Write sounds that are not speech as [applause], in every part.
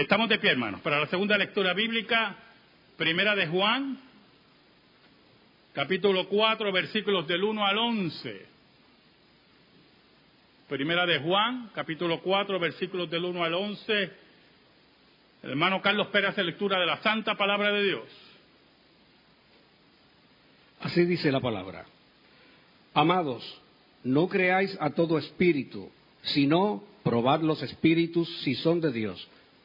Estamos de pie, hermanos, para la segunda lectura bíblica, primera de Juan, capítulo 4, versículos del 1 al 11. Primera de Juan, capítulo 4, versículos del 1 al 11. El hermano Carlos Pérez hace lectura de la santa palabra de Dios. Así dice la palabra. Amados, no creáis a todo espíritu, sino probad los espíritus si son de Dios,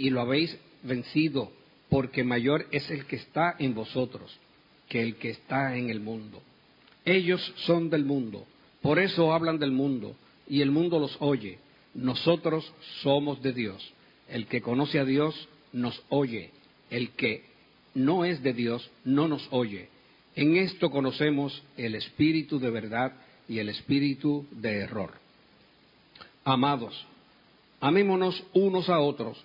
y lo habéis vencido, porque mayor es el que está en vosotros que el que está en el mundo. Ellos son del mundo, por eso hablan del mundo, y el mundo los oye. Nosotros somos de Dios. El que conoce a Dios nos oye. El que no es de Dios no nos oye. En esto conocemos el espíritu de verdad y el espíritu de error. Amados, amémonos unos a otros,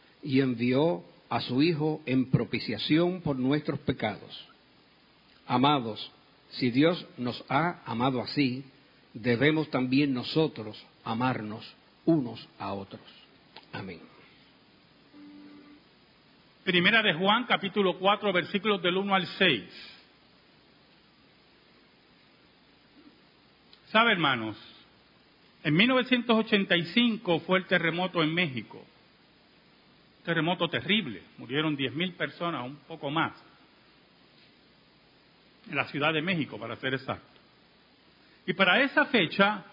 y envió a su Hijo en propiciación por nuestros pecados. Amados, si Dios nos ha amado así, debemos también nosotros amarnos unos a otros. Amén. Primera de Juan, capítulo 4, versículos del 1 al 6. ¿Sabe, hermanos? En 1985 fue el terremoto en México terremoto terrible, murieron 10.000 personas, un poco más, en la Ciudad de México, para ser exacto. Y para esa fecha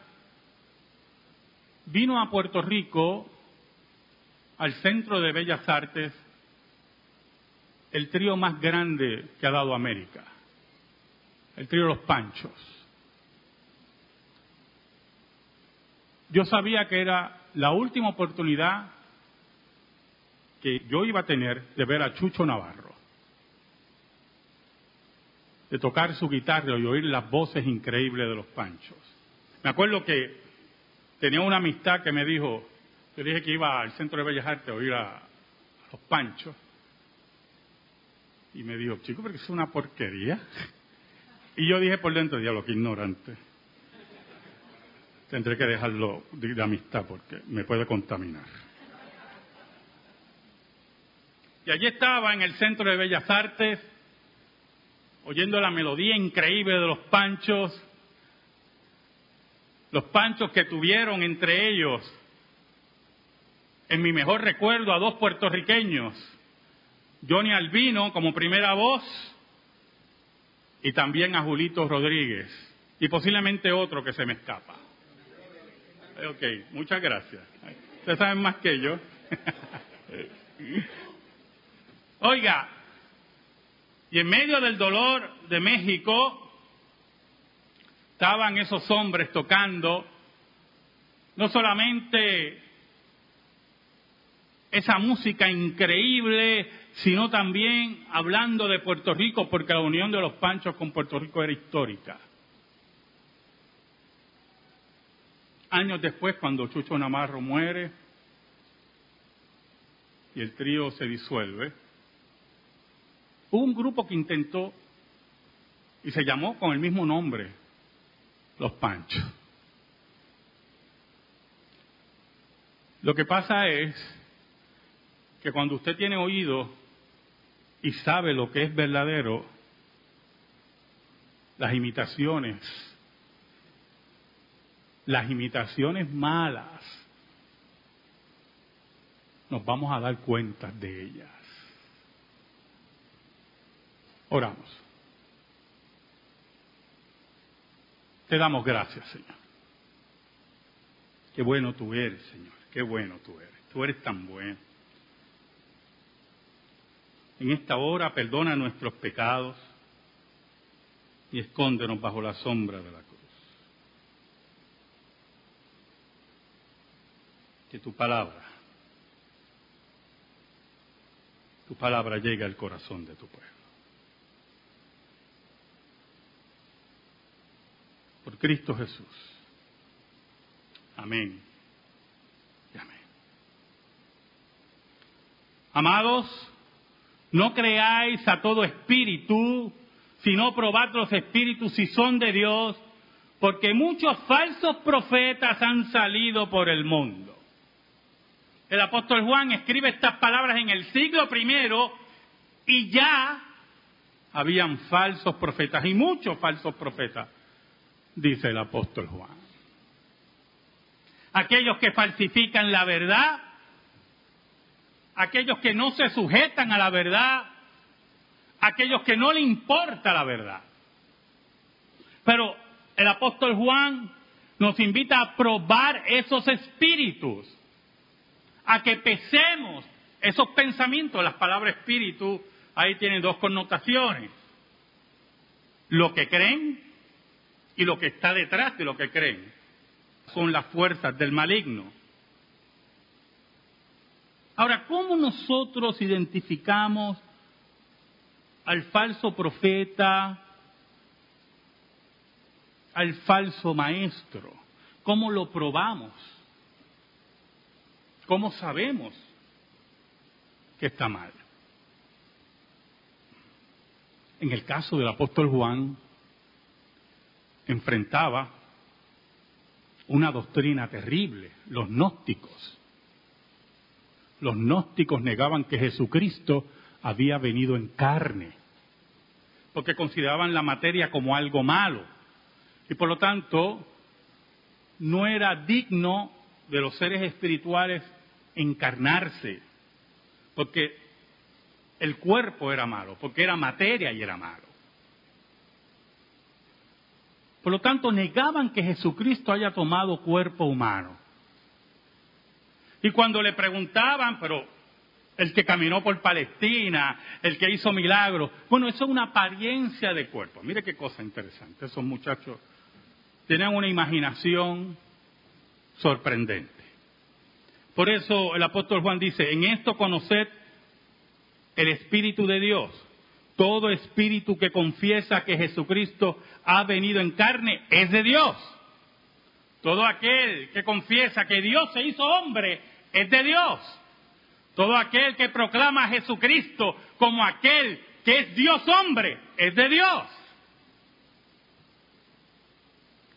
vino a Puerto Rico, al Centro de Bellas Artes, el trío más grande que ha dado América, el trío Los Panchos. Yo sabía que era la última oportunidad que yo iba a tener de ver a Chucho Navarro, de tocar su guitarra y oír las voces increíbles de los panchos. Me acuerdo que tenía una amistad que me dijo, yo dije que iba al Centro de Bellas Artes a oír a, los panchos, y me dijo, chico, porque es una porquería. Y yo dije por dentro, diablo, que ignorante. Tendré que dejarlo de amistad porque me puede contaminar. Y allí estaba en el Centro de Bellas Artes, oyendo la melodía increíble de los panchos, los panchos que tuvieron entre ellos, en mi mejor recuerdo, a dos puertorriqueños, Johnny Albino como primera voz y también a Julito Rodríguez y posiblemente otro que se me escapa. Ok, muchas gracias. Ustedes saben más que yo. [laughs] Oiga, y en medio del dolor de México estaban esos hombres tocando no solamente esa música increíble, sino también hablando de Puerto Rico, porque la unión de los panchos con Puerto Rico era histórica. Años después, cuando Chucho Namarro muere y el trío se disuelve, Hubo un grupo que intentó y se llamó con el mismo nombre, los Panchos. Lo que pasa es que cuando usted tiene oído y sabe lo que es verdadero, las imitaciones, las imitaciones malas, nos vamos a dar cuenta de ellas. Oramos. Te damos gracias, Señor. Qué bueno tú eres, Señor. Qué bueno tú eres. Tú eres tan bueno. En esta hora perdona nuestros pecados y escóndenos bajo la sombra de la cruz. Que tu palabra, tu palabra llegue al corazón de tu pueblo. Por Cristo Jesús. Amén. Y amén. Amados, no creáis a todo espíritu, sino probad los espíritus si son de Dios, porque muchos falsos profetas han salido por el mundo. El apóstol Juan escribe estas palabras en el siglo primero y ya habían falsos profetas y muchos falsos profetas dice el apóstol Juan. Aquellos que falsifican la verdad, aquellos que no se sujetan a la verdad, aquellos que no le importa la verdad. Pero el apóstol Juan nos invita a probar esos espíritus, a que pesemos esos pensamientos. Las palabras espíritu ahí tienen dos connotaciones. Lo que creen y lo que está detrás de lo que creen. Son las fuerzas del maligno. Ahora, ¿cómo nosotros identificamos al falso profeta, al falso maestro? ¿Cómo lo probamos? ¿Cómo sabemos que está mal? En el caso del apóstol Juan, enfrentaba una doctrina terrible, los gnósticos. Los gnósticos negaban que Jesucristo había venido en carne, porque consideraban la materia como algo malo, y por lo tanto no era digno de los seres espirituales encarnarse, porque el cuerpo era malo, porque era materia y era malo. Por lo tanto, negaban que Jesucristo haya tomado cuerpo humano. Y cuando le preguntaban, pero el que caminó por Palestina, el que hizo milagros, bueno, eso es una apariencia de cuerpo. Mire qué cosa interesante. Esos muchachos tenían una imaginación sorprendente. Por eso el apóstol Juan dice, en esto conoced el Espíritu de Dios. Todo espíritu que confiesa que Jesucristo ha venido en carne es de Dios. Todo aquel que confiesa que Dios se hizo hombre es de Dios. Todo aquel que proclama a Jesucristo como aquel que es Dios hombre es de Dios.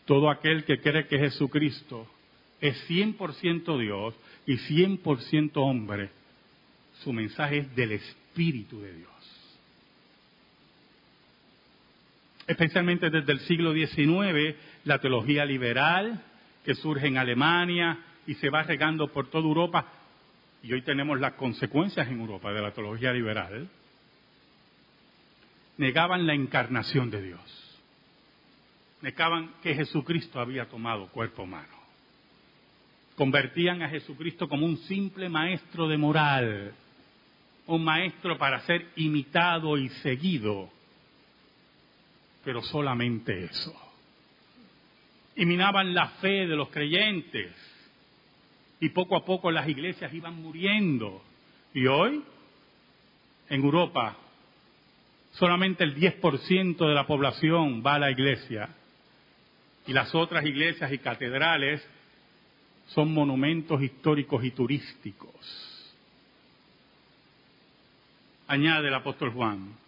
Todo aquel que cree que Jesucristo es 100% Dios y 100% hombre, su mensaje es del Espíritu de Dios. Especialmente desde el siglo XIX, la teología liberal que surge en Alemania y se va regando por toda Europa, y hoy tenemos las consecuencias en Europa de la teología liberal, negaban la encarnación de Dios, negaban que Jesucristo había tomado cuerpo humano, convertían a Jesucristo como un simple maestro de moral, un maestro para ser imitado y seguido pero solamente eso. Y minaban la fe de los creyentes. Y poco a poco las iglesias iban muriendo. Y hoy, en Europa, solamente el 10% de la población va a la iglesia. Y las otras iglesias y catedrales son monumentos históricos y turísticos. Añade el apóstol Juan.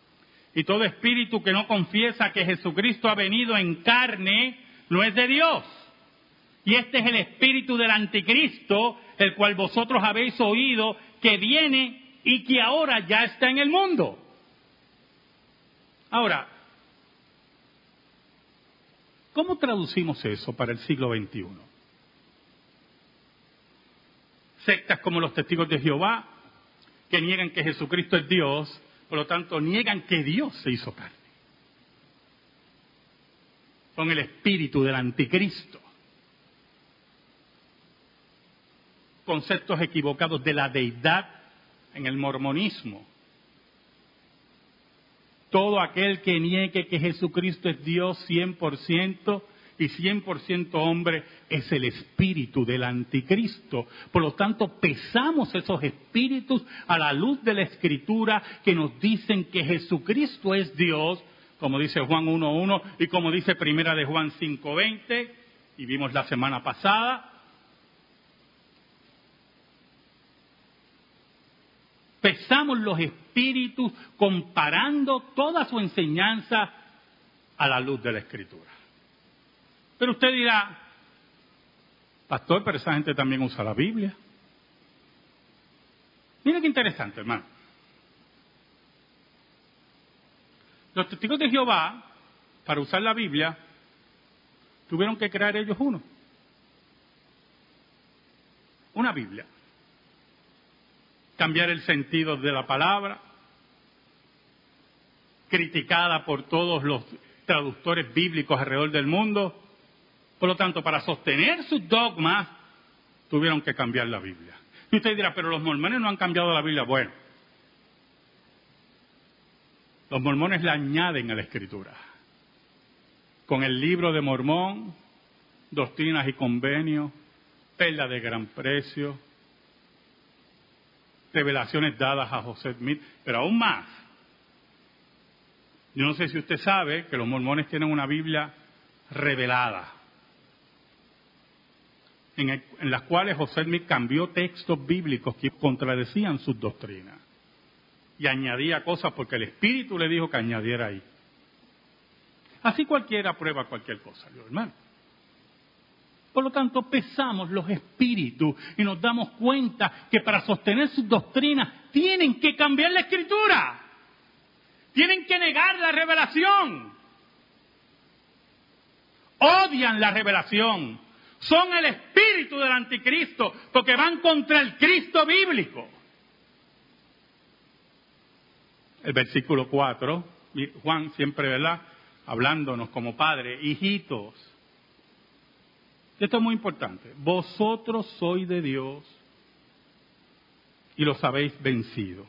Y todo espíritu que no confiesa que Jesucristo ha venido en carne no es de Dios. Y este es el espíritu del anticristo, el cual vosotros habéis oído que viene y que ahora ya está en el mundo. Ahora, ¿cómo traducimos eso para el siglo XXI? Sectas como los testigos de Jehová, que niegan que Jesucristo es Dios, Por lo tanto, niegan que Dios se hizo carne. Son el espíritu del anticristo. Conceptos equivocados de la deidad en el mormonismo. Todo aquel que niegue que Jesucristo es Dios 100%, y 100% hombre es el espíritu del anticristo. Por lo tanto, pesamos esos espíritus a la luz de la escritura que nos dicen que Jesucristo es Dios, como dice Juan 1.1 y como dice Primera de Juan 5.20, y vimos la semana pasada. Pesamos los espíritus comparando toda su enseñanza a la luz de la escritura. Pero usted dirá, pastor, pero esa gente también usa la Biblia. Mira qué interesante, hermano. Los testigos de Jehová, para usar la Biblia, tuvieron que crear ellos uno. Una Biblia. Cambiar el sentido de la palabra, criticada por todos los traductores bíblicos alrededor del mundo, por lo tanto, para sostener sus dogmas, tuvieron que cambiar la Biblia. Y usted dirá, pero los mormones no han cambiado la Biblia. Bueno, los mormones le añaden a la escritura. Con el libro de Mormón, doctrinas y convenios, perla de gran precio, revelaciones dadas a José Smith, pero aún más. Yo no sé si usted sabe que los mormones tienen una Biblia revelada en, las cuales José Smith cambió textos bíblicos que contradecían sus doctrinas y añadía cosas porque el Espíritu le dijo que añadiera ahí. Así cualquiera prueba cualquier cosa, hermano. Por lo tanto, pesamos los espíritus y nos damos cuenta que para sostener sus doctrinas tienen que cambiar la escritura. Tienen que negar la revelación. Odian la revelación son el espíritu del anticristo, porque van contra el Cristo bíblico. El versículo 4, Juan siempre, ¿verdad? Hablándonos como padre, hijitos. Esto es muy importante. Vosotros sois de Dios y los habéis vencido.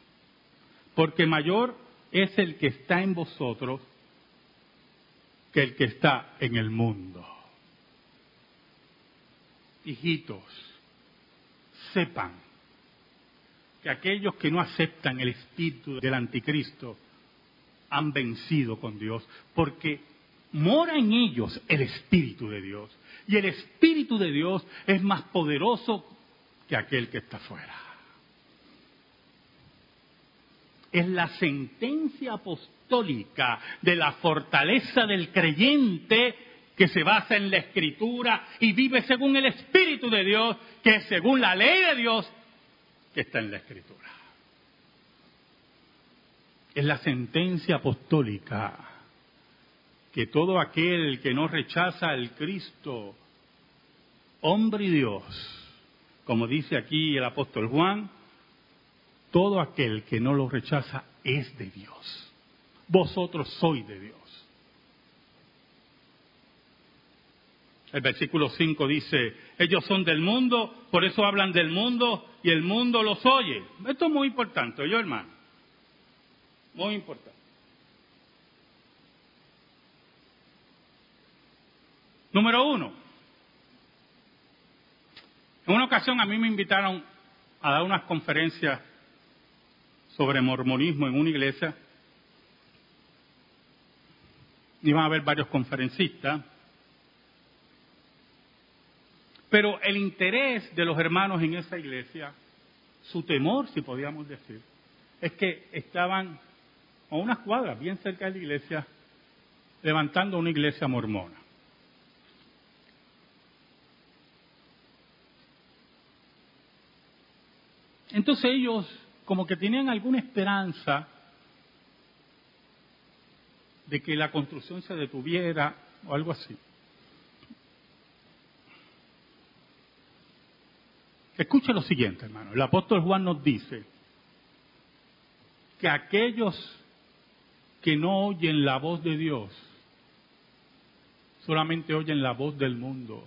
Porque mayor es el que está en vosotros que el que está en el mundo hijitos, sepan que aquellos que no aceptan el espíritu del anticristo han vencido con Dios, porque mora en ellos el espíritu de Dios. Y el espíritu de Dios es más poderoso que aquel que está fuera. Es la sentencia apostólica de la fortaleza del creyente que se basa en la escritura y vive según el Espíritu de Dios, que es según la ley de Dios que está en la escritura. Es la sentencia apostólica que todo aquel que no rechaza al Cristo, hombre y Dios, como dice aquí el apóstol Juan, todo aquel que no lo rechaza es de Dios. Vosotros sois de Dios. El versículo 5 dice, ellos son del mundo, por eso hablan del mundo y el mundo los oye. Esto es muy importante, yo hermano. Muy importante. Número uno. En una ocasión a mí me invitaron a dar unas conferencias sobre mormonismo en una iglesia. Iban a haber varios conferencistas. Pero el interés de los hermanos en esa iglesia, su temor, si podíamos decir, es que estaban a unas cuadras bien cerca de la iglesia levantando una iglesia mormona. Entonces ellos como que tenían alguna esperanza de que la construcción se detuviera o algo así. Escuche lo siguiente, hermano. El apóstol Juan nos dice que aquellos que no oyen la voz de Dios solamente oyen la voz del mundo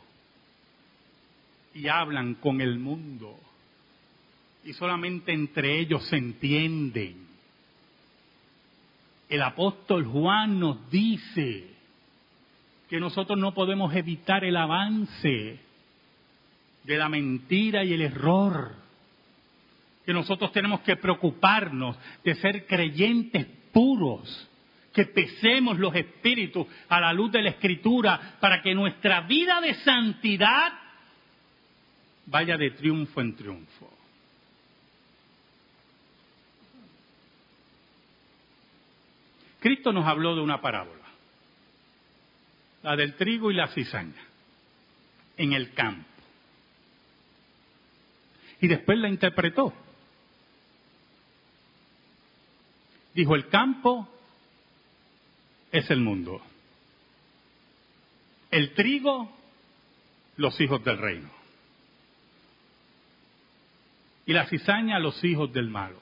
y hablan con el mundo y solamente entre ellos se entienden. El apóstol Juan nos dice que nosotros no podemos evitar el avance de la mentira y el error, que nosotros tenemos que preocuparnos de ser creyentes puros, que pesemos los espíritus a la luz de la escritura para que nuestra vida de santidad vaya de triunfo en triunfo. Cristo nos habló de una parábola, la del trigo y la cizaña, en el campo. Y después la interpretó. Dijo, el campo es el mundo. El trigo, los hijos del reino. Y la cizaña, los hijos del malo.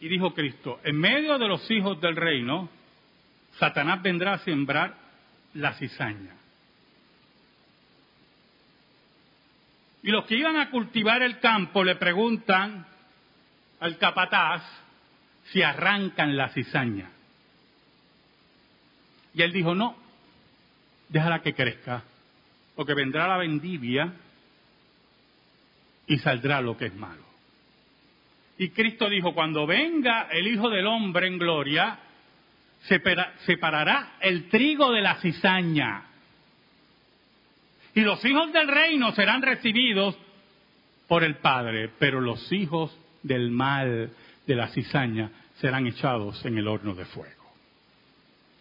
Y dijo Cristo, en medio de los hijos del reino, Satanás vendrá a sembrar la cizaña. Y los que iban a cultivar el campo le preguntan al capataz si arrancan la cizaña. Y él dijo, no, déjala que crezca, porque vendrá la vendivia y saldrá lo que es malo. Y Cristo dijo, cuando venga el Hijo del Hombre en gloria, separará el trigo de la cizaña. Y los hijos del reino serán recibidos por el Padre, pero los hijos del mal, de la cizaña, serán echados en el horno de fuego.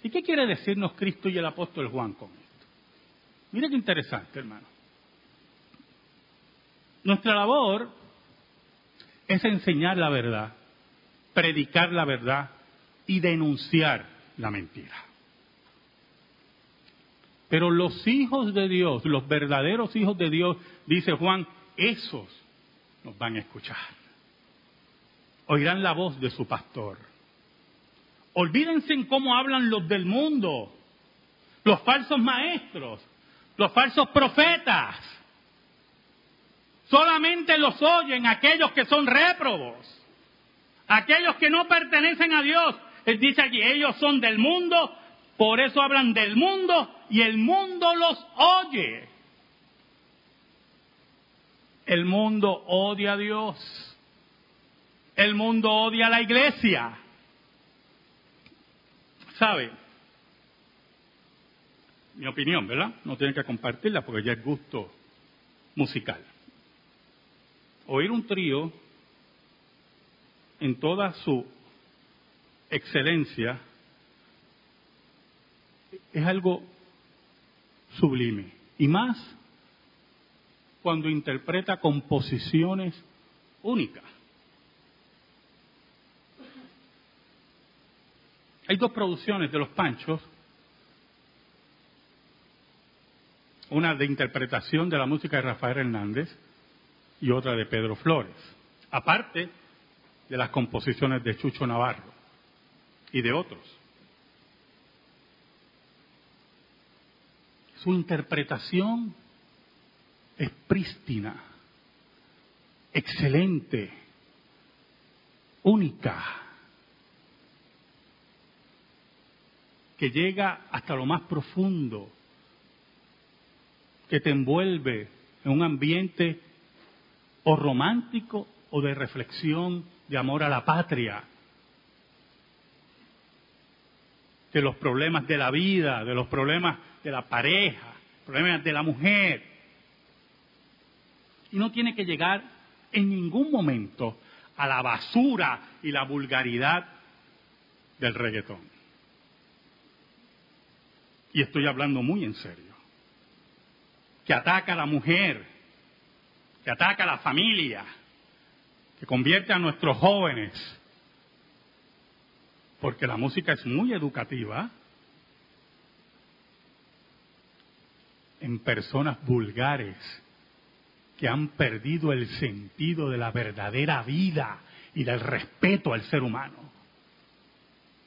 ¿Y qué quiere decirnos Cristo y el apóstol Juan con esto? Mire qué interesante, hermano. Nuestra labor es enseñar la verdad, predicar la verdad y denunciar la mentira. Pero los hijos de Dios, los verdaderos hijos de Dios, dice Juan, esos nos van a escuchar. Oirán la voz de su pastor. Olvídense en cómo hablan los del mundo, los falsos maestros, los falsos profetas Solamente los oyen aquellos que son réprobos, aquellos que no pertenecen a Dios. Él dice aquí, ellos son del mundo, por eso hablan del mundo y el mundo los oye. El mundo odia a Dios. El mundo odia a la iglesia. ¿Sabe? Mi opinión, ¿verdad? No tienen que compartirla porque ya es gusto musical oír un trío en toda su excelencia es algo sublime. Y más cuando interpreta composiciones únicas. Hay dos producciones de los Panchos, una de interpretación de la música de Rafael Hernández y otra de Pedro Flores, aparte de las composiciones de Chucho Navarro y de otros. Su interpretación es prístina, excelente, única, que llega hasta lo más profundo, que te envuelve en un ambiente o romántico o de reflexión, de amor a la patria, de los problemas de la vida, de los problemas de la pareja, problemas de la mujer. Y no tiene que llegar en ningún momento a la basura y la vulgaridad del reggaetón. Y estoy hablando muy en serio. Que ataca a la mujer, que ataca a la familia, que convierte a nuestros jóvenes, porque la música es muy educativa, en personas vulgares que han perdido el sentido de la verdadera vida y del respeto al ser humano.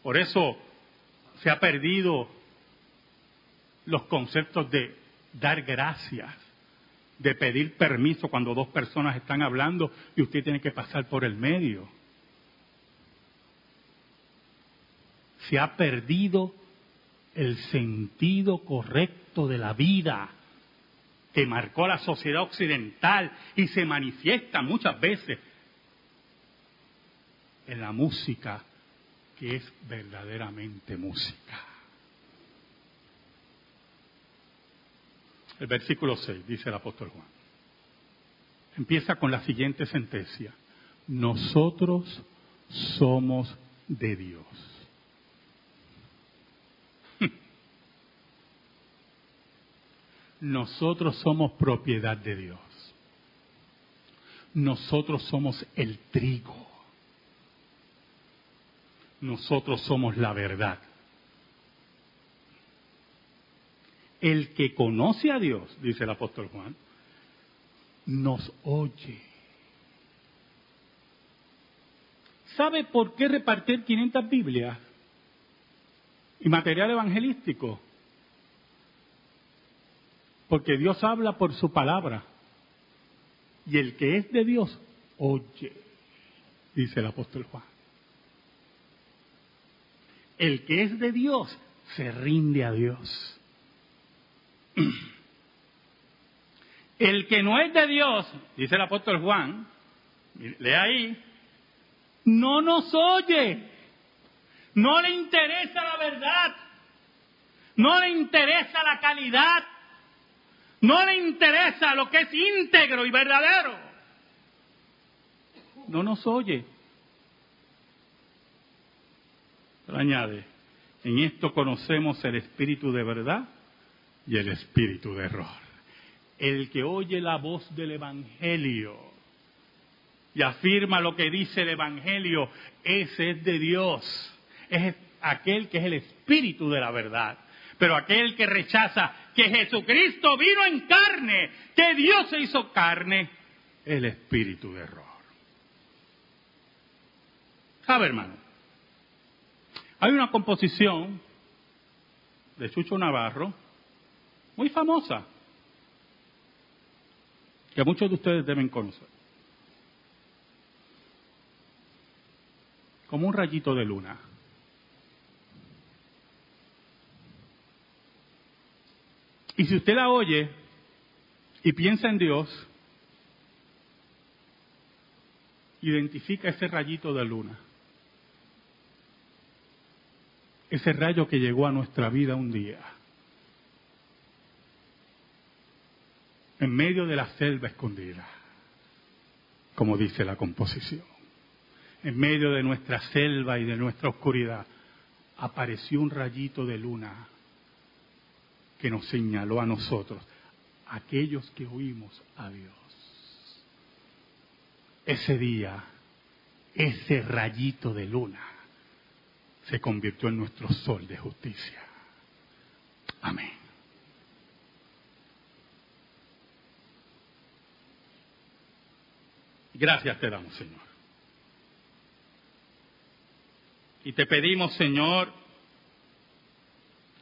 Por eso se ha perdido los conceptos de dar gracias, de pedir permiso cuando dos personas están hablando y usted tiene que pasar por el medio. Se ha perdido el sentido correcto de la vida que marcó la sociedad occidental y se manifiesta muchas veces en la música que es verdaderamente música. El versículo 6 dice el apóstol Juan. Empieza con la siguiente sentencia. Nosotros somos de Dios. Nosotros somos propiedad de Dios. Nosotros somos el trigo. Nosotros somos la verdad. El que conoce a Dios, dice el apóstol Juan, nos oye. ¿Sabe por qué repartir 500 Biblias y material evangelístico? Porque Dios habla por su palabra. Y el que es de Dios, oye, dice el apóstol Juan. El que es de Dios, se rinde a Dios. [clears throat] El que no es de Dios, dice el apóstol Juan, lee ahí, no nos oye, no le interesa la verdad, no le interesa la calidad, no le interesa lo que es íntegro y verdadero. No nos oye. Pero añade, en esto conocemos el espíritu de verdad y el espíritu de error. El que oye la voz del Evangelio y afirma lo que dice el Evangelio, ese es de Dios. Es aquel que es el espíritu de la verdad. Pero aquel que rechaza que Jesucristo vino en carne, que Dios se hizo carne, el espíritu de error. ¿Sabe, hermano? Hay una composición de Chucho Navarro, muy famosa, que muchos de ustedes deben conocer. Como un rayito de luna. Y si usted la oye y piensa en Dios, identifica ese rayito de luna. Ese rayo que llegó a nuestra vida un día. En medio de la selva escondida, como dice la composición. En medio de nuestra selva y de nuestra oscuridad, apareció un rayito de luna que nos señaló a nosotros, aquellos que oímos a Dios. Ese día, ese rayito de luna se convirtió en nuestro sol de justicia. Amén. Gracias te damos, Señor. Y te pedimos, Señor,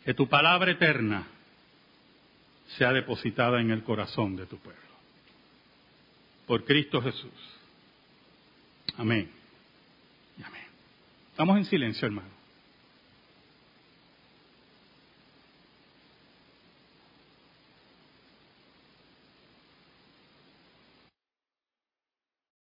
que tu palabra eterna sea depositada en el corazón de tu pueblo. Por Cristo Jesús. Amén. Y amén. Estamos en silencio, hermano.